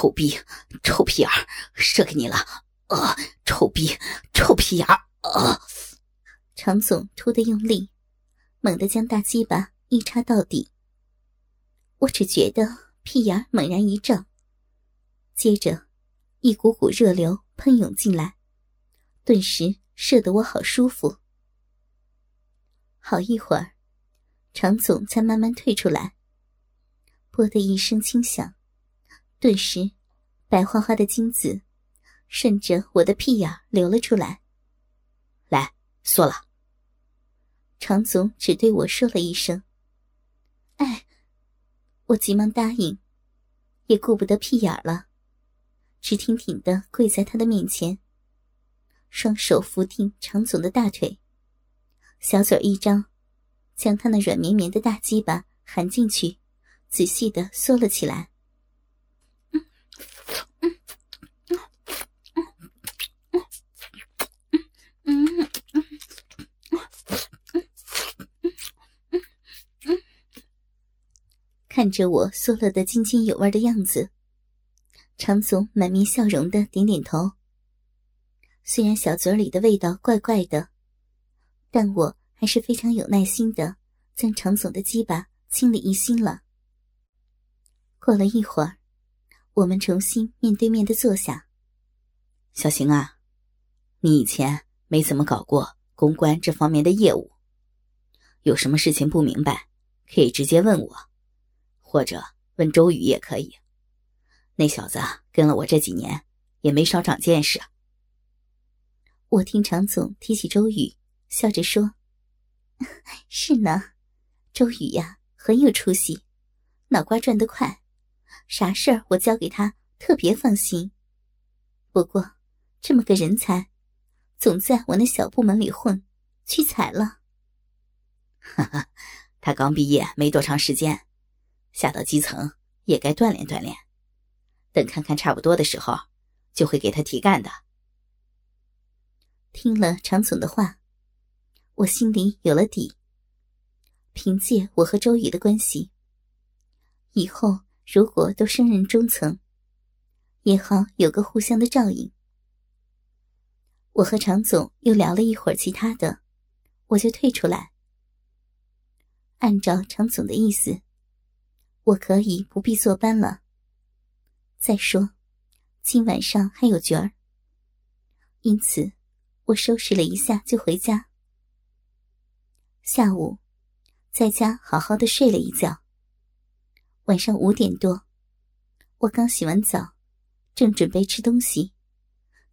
臭逼，臭屁眼，射给你了！啊，臭逼，臭屁眼儿！啊！常总突的用力，猛地将大鸡巴一插到底。我只觉得屁眼猛然一胀，接着一股股热流喷涌进来，顿时射得我好舒服。好一会儿，常总才慢慢退出来。啵的一声轻响，顿时，白花花的精子顺着我的屁眼流了出来。来，缩了。常总只对我说了一声：“哎。”我急忙答应，也顾不得屁眼了，直挺挺的跪在他的面前，双手扶定常总的大腿，小嘴一张，将他那软绵绵的大鸡巴含进去，仔细的缩了起来。看着我缩了的津津有味的样子，常总满面笑容的点点头。虽然小嘴里的味道怪怪的，但我还是非常有耐心的将常总的鸡巴清理一新了。过了一会儿，我们重新面对面的坐下。小邢啊，你以前没怎么搞过公关这方面的业务，有什么事情不明白，可以直接问我。或者问周宇也可以，那小子跟了我这几年，也没少长见识。我听常总提起周宇，笑着说：“是呢，周宇呀，很有出息，脑瓜转得快，啥事儿我交给他特别放心。不过，这么个人才，总在我那小部门里混，屈才了。哈哈，他刚毕业没多长时间。”下到基层也该锻炼锻炼，等看看差不多的时候，就会给他提干的。听了常总的话，我心里有了底。凭借我和周宇的关系，以后如果都升任中层，也好有个互相的照应。我和常总又聊了一会儿其他的，我就退出来。按照常总的意思。我可以不必坐班了。再说，今晚上还有角儿，因此我收拾了一下就回家。下午，在家好好的睡了一觉。晚上五点多，我刚洗完澡，正准备吃东西，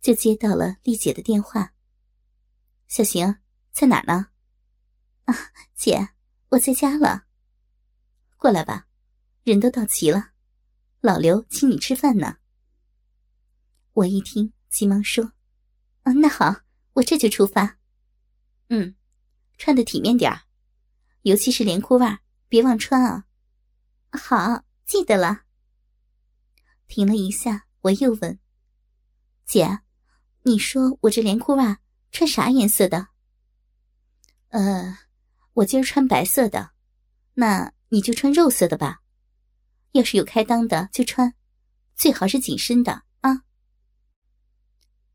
就接到了丽姐的电话：“小邢，在哪呢？”“ 啊，姐，我在家了。”“过来吧。”人都到齐了，老刘请你吃饭呢。我一听，急忙说：“啊，那好，我这就出发。嗯，穿的体面点儿，尤其是连裤袜，别忘穿啊。”好，记得了。停了一下，我又问：“姐，你说我这连裤袜穿啥颜色的？”呃，我今儿穿白色的，那你就穿肉色的吧。要是有开裆的就穿，最好是紧身的啊。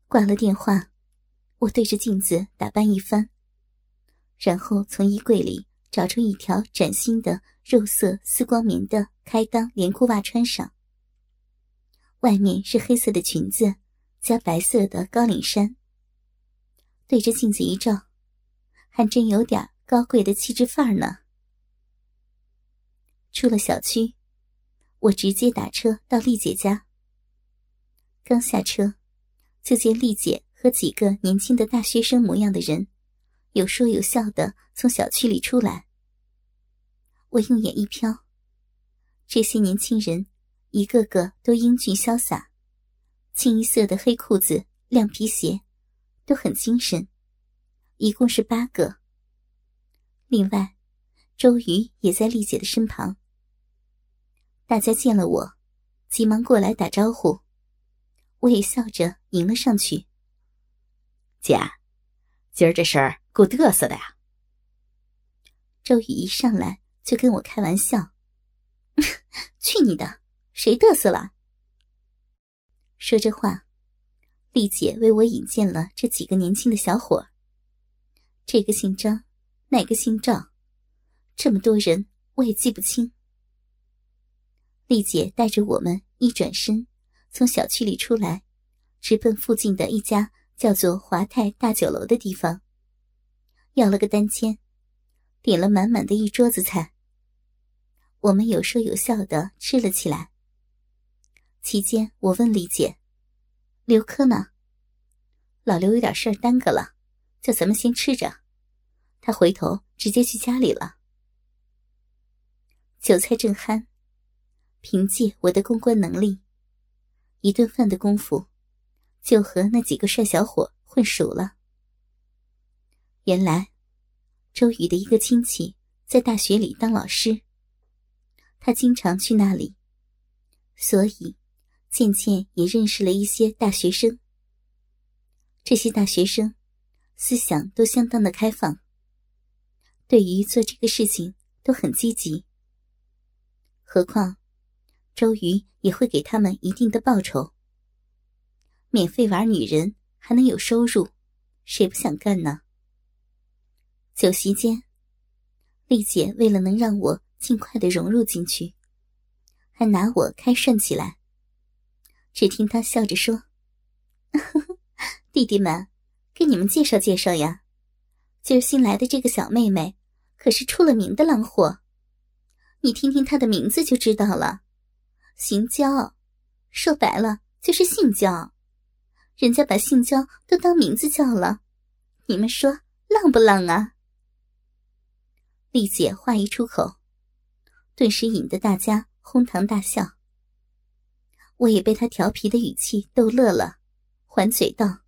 挂了电话，我对着镜子打扮一番，然后从衣柜里找出一条崭新的肉色丝光棉的开裆连裤袜穿上，外面是黑色的裙子加白色的高领衫。对着镜子一照，还真有点高贵的气质范儿呢。出了小区。我直接打车到丽姐家。刚下车，就见丽姐和几个年轻的大学生模样的人，有说有笑的从小区里出来。我用眼一瞟，这些年轻人一个个都英俊潇洒，清一色的黑裤子、亮皮鞋，都很精神。一共是八个。另外，周瑜也在丽姐的身旁。大家见了我，急忙过来打招呼，我也笑着迎了上去。姐，今儿这事儿够嘚瑟的呀。周宇一上来就跟我开玩笑：“ 去你的，谁嘚瑟了？”说这话，丽姐为我引荐了这几个年轻的小伙这个姓张，那个姓赵，这么多人我也记不清。丽姐带着我们一转身，从小区里出来，直奔附近的一家叫做华泰大酒楼的地方，要了个单间，点了满满的一桌子菜。我们有说有笑的吃了起来。期间，我问丽姐：“刘科呢？”老刘有点事儿耽搁了，叫咱们先吃着。他回头直接去家里了。酒菜正酣，凭借我的公关能力，一顿饭的功夫，就和那几个帅小伙混熟了。原来，周宇的一个亲戚在大学里当老师，他经常去那里，所以。渐渐也认识了一些大学生。这些大学生思想都相当的开放，对于做这个事情都很积极。何况周瑜也会给他们一定的报酬。免费玩女人还能有收入，谁不想干呢？酒席间，丽姐为了能让我尽快的融入进去，还拿我开涮起来。只听他笑着说：“ 弟弟们，给你们介绍介绍呀，今儿新来的这个小妹妹，可是出了名的浪货。你听听她的名字就知道了，姓焦，说白了就是性交。人家把性交都当名字叫了，你们说浪不浪啊？”丽姐话一出口，顿时引得大家哄堂大笑。我也被他调皮的语气逗乐了，还嘴道：“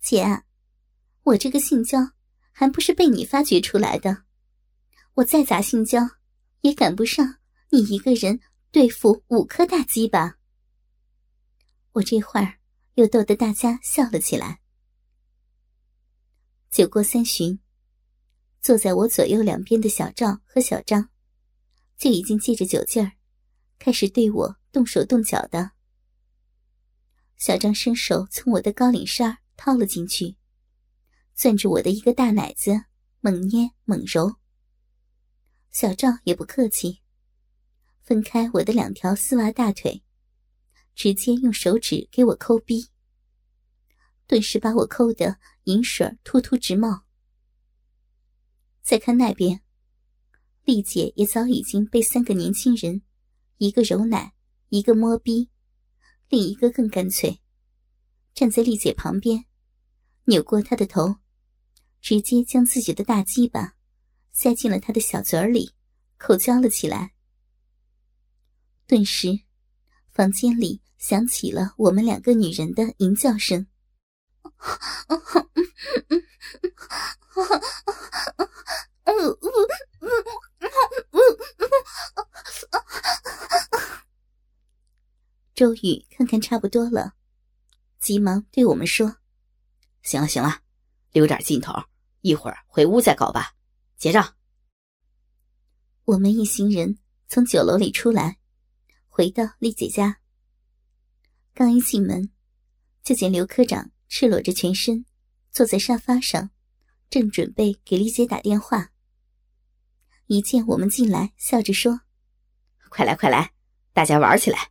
姐，我这个性交还不是被你发掘出来的，我再咋性交，也赶不上你一个人对付五颗大鸡巴。”我这会儿又逗得大家笑了起来。酒过三巡，坐在我左右两边的小赵和小张，就已经借着酒劲儿，开始对我。动手动脚的，小张伸手从我的高领衫儿掏了进去，攥着我的一个大奶子，猛捏猛揉。小赵也不客气，分开我的两条丝袜大腿，直接用手指给我抠逼，顿时把我抠的银水突突直冒。再看那边，丽姐也早已经被三个年轻人，一个揉奶。一个摸逼，另一个更干脆，站在丽姐旁边，扭过她的头，直接将自己的大鸡巴塞进了她的小嘴里，口交了起来。顿时，房间里响起了我们两个女人的淫叫声。周宇看看差不多了，急忙对我们说：“行了行了，留点劲头，一会儿回屋再搞吧。结账。”我们一行人从酒楼里出来，回到丽姐家。刚一进门，就见刘科长赤裸着全身坐在沙发上，正准备给丽姐打电话。一见我们进来，笑着说：“快来快来，大家玩起来！”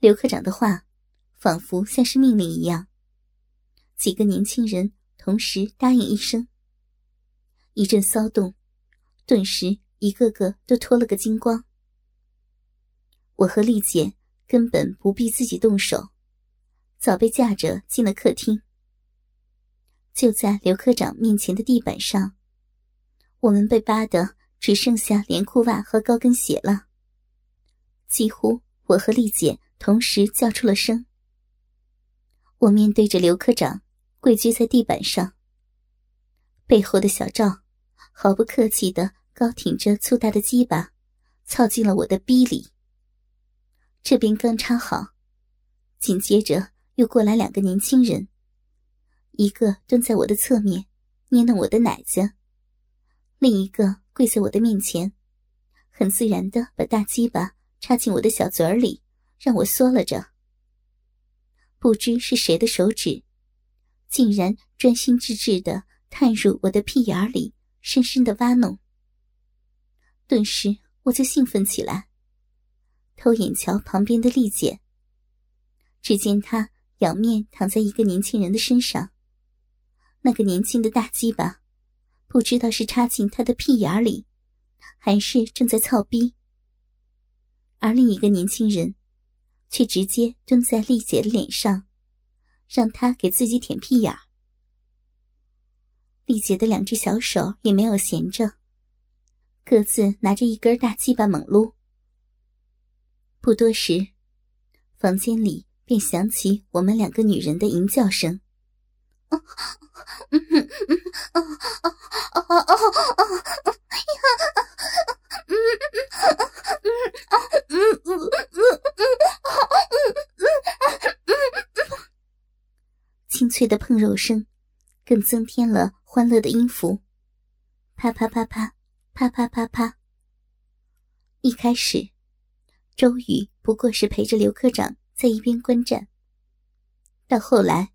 刘科长的话，仿佛像是命令一样。几个年轻人同时答应一声。一阵骚动，顿时一个个都脱了个精光。我和丽姐根本不必自己动手，早被架着进了客厅。就在刘科长面前的地板上，我们被扒得只剩下连裤袜和高跟鞋了。几乎我和丽姐。同时叫出了声。我面对着刘科长，跪居在地板上。背后的小赵毫不客气的高挺着粗大的鸡巴，操进了我的逼里。这边刚插好，紧接着又过来两个年轻人，一个蹲在我的侧面捏弄我的奶子，另一个跪在我的面前，很自然的把大鸡巴插进我的小嘴里。让我缩了着。不知是谁的手指，竟然专心致志的探入我的屁眼里，深深的挖弄。顿时我就兴奋起来，偷眼瞧旁边的丽姐。只见她仰面躺在一个年轻人的身上，那个年轻的大鸡巴，不知道是插进他的屁眼里，还是正在操逼。而另一个年轻人。却直接蹲在丽姐的脸上，让她给自己舔屁眼。丽姐的两只小手也没有闲着，各自拿着一根大鸡巴猛撸。不多时，房间里便响起我们两个女人的淫叫声。清脆的碰肉声，更增添了欢乐的音符。啪啪啪啪，啪啪啪啪。一开始，周瑜不过是陪着刘科长在一边观战。到后来，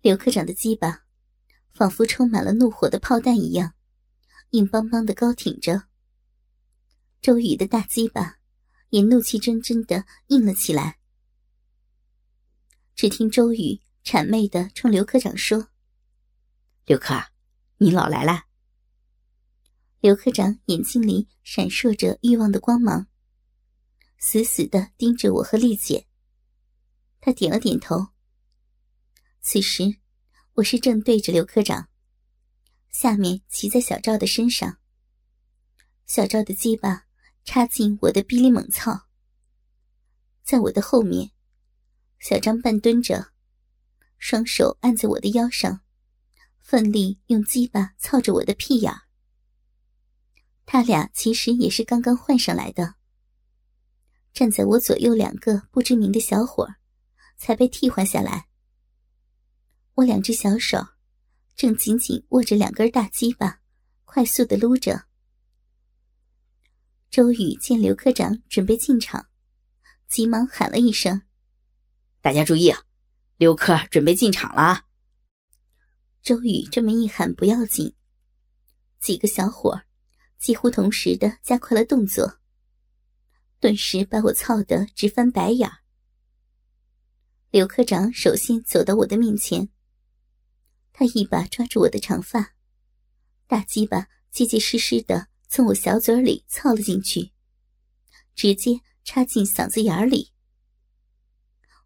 刘科长的鸡巴仿佛充满了怒火的炮弹一样，硬邦邦的高挺着。周瑜的大鸡巴也怒气蒸蒸的硬了起来。只听周瑜。谄媚的冲刘科长说：“刘科，你老来了。”刘科长眼睛里闪烁着欲望的光芒，死死的盯着我和丽姐。他点了点头。此时，我是正对着刘科长，下面骑在小赵的身上。小赵的鸡巴插进我的逼里猛操，在我的后面，小张半蹲着。双手按在我的腰上，奋力用鸡巴操着我的屁眼。他俩其实也是刚刚换上来的，站在我左右两个不知名的小伙才被替换下来。我两只小手正紧紧握着两根大鸡巴，快速的撸着。周宇见刘科长准备进场，急忙喊了一声：“大家注意啊！”刘科准备进场了。周宇这么一喊，不要紧，几个小伙几乎同时的加快了动作，顿时把我操得直翻白眼儿。刘科长首先走到我的面前，他一把抓住我的长发，大鸡巴结结实实的从我小嘴里操了进去，直接插进嗓子眼里。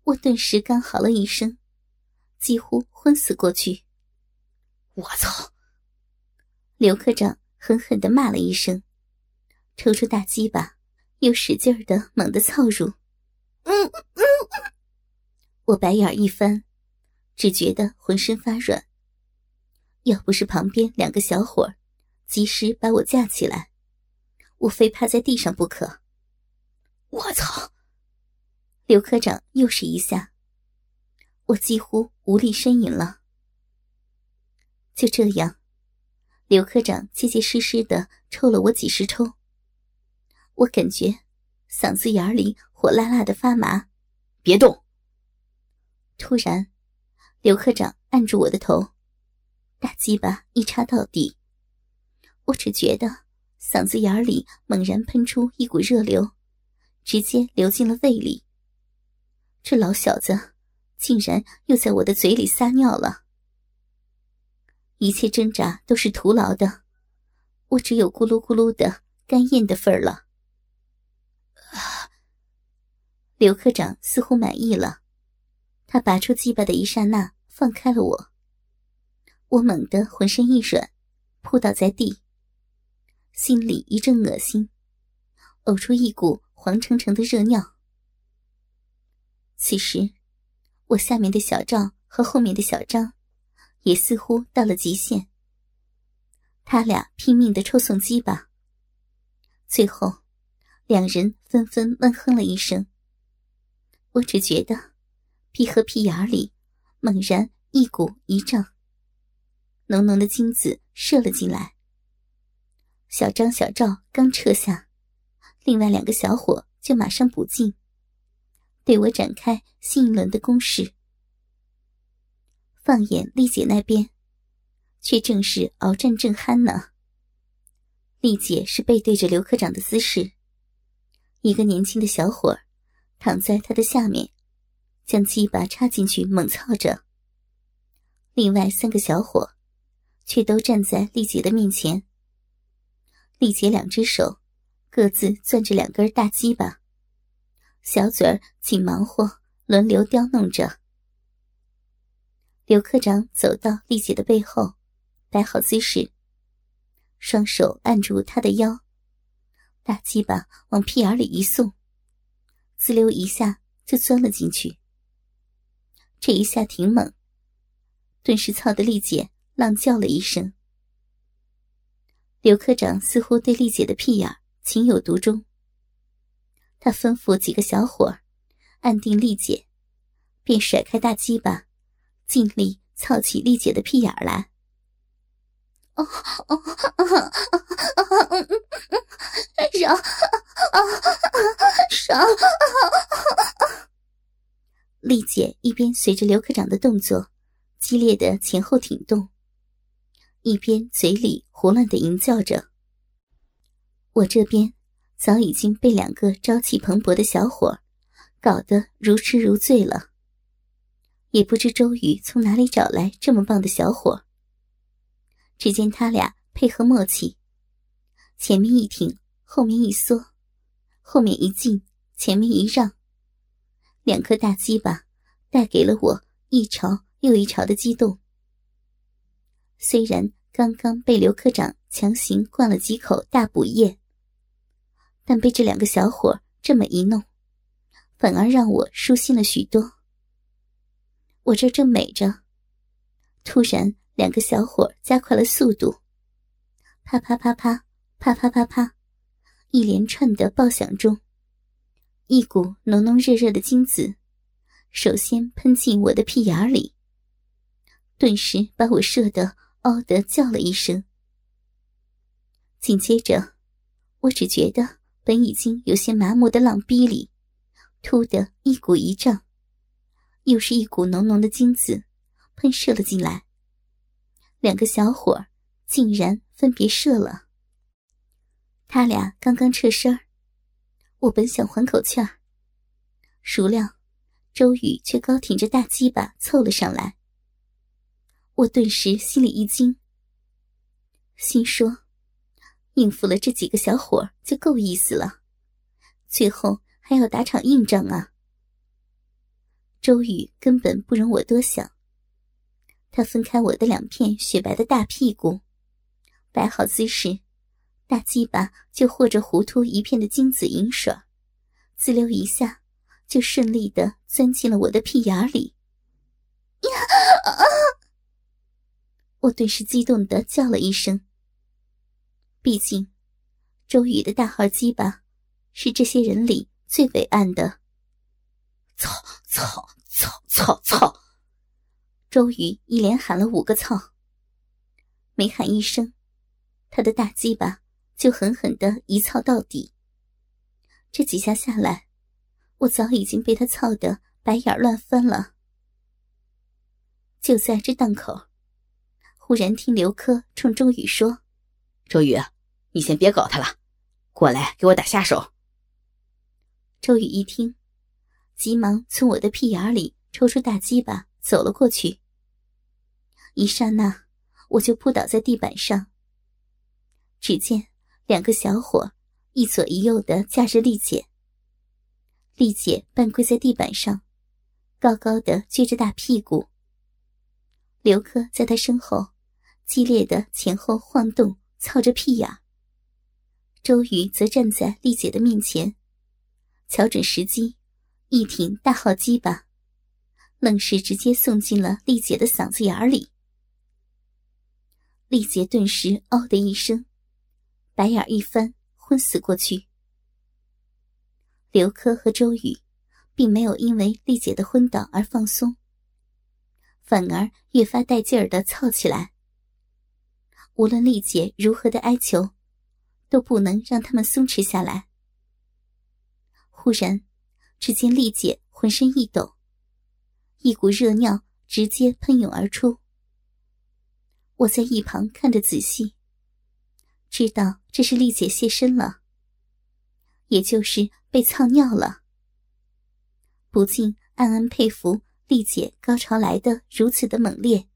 我顿时干嚎了一声，几乎昏死过去。我操！刘科长狠狠的骂了一声，抽出大鸡巴，又使劲的猛地操入。嗯嗯，我白眼一翻，只觉得浑身发软。要不是旁边两个小伙及时把我架起来，我非趴在地上不可。我操！刘科长又是一下，我几乎无力呻吟了。就这样，刘科长结结实实的抽了我几十抽，我感觉嗓子眼里火辣辣的发麻。别动！突然，刘科长按住我的头，大鸡巴一插到底，我只觉得嗓子眼里猛然喷出一股热流，直接流进了胃里。这老小子竟然又在我的嘴里撒尿了！一切挣扎都是徒劳的，我只有咕噜咕噜的干咽的份儿了。刘科长似乎满意了，他拔出鸡巴的一刹那，放开了我。我猛地浑身一软，扑倒在地，心里一阵恶心，呕出一股黄澄澄的热尿。此时，我下面的小赵和后面的小张，也似乎到了极限。他俩拼命的抽送鸡巴，最后，两人纷纷闷哼了一声。我只觉得，屁和屁眼里猛然一鼓一胀，浓浓的精子射了进来。小张、小赵刚撤下，另外两个小伙就马上补进。对我展开新一轮的攻势。放眼丽姐那边，却正是鏖战正酣呢。丽姐是背对着刘科长的姿势，一个年轻的小伙儿躺在他的下面，将鸡巴插进去猛操着。另外三个小伙却都站在丽姐的面前。丽姐两只手各自攥着两根大鸡巴，小嘴儿紧忙活，轮流刁弄着。刘科长走到丽姐的背后，摆好姿势，双手按住她的腰，大鸡巴往屁眼里一送，滋溜一下就钻了进去。这一下挺猛，顿时操的丽姐浪叫了一声。刘科长似乎对丽姐的屁眼情有独钟，他吩咐几个小伙按定丽姐，便甩开大鸡巴。尽力操起丽姐的屁眼来。哦哦啊啊啊！嗯嗯嗯，爽爽！丽姐一边随着刘科长的动作激烈的前后挺动，一边嘴里胡乱的吟叫着。我这边早已经被两个朝气蓬勃的小伙搞得如痴如醉了。也不知周宇从哪里找来这么棒的小伙。只见他俩配合默契，前面一挺，后面一缩，后面一进，前面一让，两颗大鸡巴带给了我一潮又一潮的激动。虽然刚刚被刘科长强行灌了几口大补液，但被这两个小伙这么一弄，反而让我舒心了许多。我这正美着，突然两个小伙加快了速度，啪啪啪啪啪啪啪啪，一连串的爆响中，一股浓浓热热的精子首先喷进我的屁眼里，顿时把我射得嗷的叫了一声。紧接着，我只觉得本已经有些麻木的浪逼里，突的一股一胀。又是一股浓浓的精子喷射了进来，两个小伙竟然分别射了。他俩刚刚撤身我本想缓口气儿，孰料周宇却高挺着大鸡巴凑了上来。我顿时心里一惊，心说：应付了这几个小伙就够意思了，最后还要打场硬仗啊！周宇根本不容我多想，他分开我的两片雪白的大屁股，摆好姿势，大鸡巴就和着糊涂一片的精子银水，滋溜一下就顺利的钻进了我的屁眼里。呀我顿时激动的叫了一声。毕竟，周宇的大号鸡巴是这些人里最伟岸的。操操操操操！周瑜一连喊了五个“操”，每喊一声，他的大鸡巴就狠狠的一操到底。这几下下来，我早已经被他操得白眼乱翻了。就在这档口，忽然听刘科冲周宇说：“周宇，你先别搞他了，过来给我打下手。”周宇一听。急忙从我的屁眼里抽出大鸡巴，走了过去。一刹那，我就扑倒在地板上。只见两个小伙一左一右的架着丽姐，丽姐半跪在地板上，高高的撅着大屁股。刘科在她身后，激烈的前后晃动，操着屁眼。周瑜则站在丽姐的面前，瞧准时机。一挺大号鸡巴，愣是直接送进了丽姐的嗓子眼里。丽姐顿时“嗷”的一声，白眼一翻，昏死过去。刘科和周宇并没有因为丽姐的昏倒而放松，反而越发带劲儿的操起来。无论丽姐如何的哀求，都不能让他们松弛下来。忽然。只见丽姐浑身一抖，一股热尿直接喷涌而出。我在一旁看着仔细，知道这是丽姐现身了，也就是被操尿了。不禁暗暗佩服丽姐高潮来的如此的猛烈。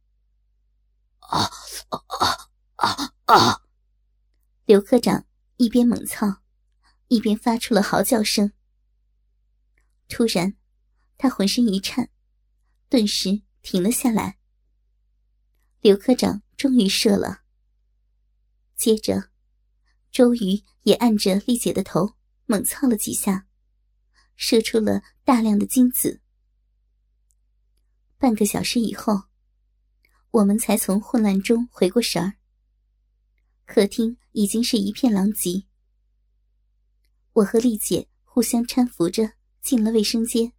啊啊啊啊！刘科长一边猛操，一边发出了嚎叫声。突然，他浑身一颤，顿时停了下来。刘科长终于射了。接着，周瑜也按着丽姐的头猛操了几下，射出了大量的精子。半个小时以后，我们才从混乱中回过神儿。客厅已经是一片狼藉。我和丽姐互相搀扶着进了卫生间。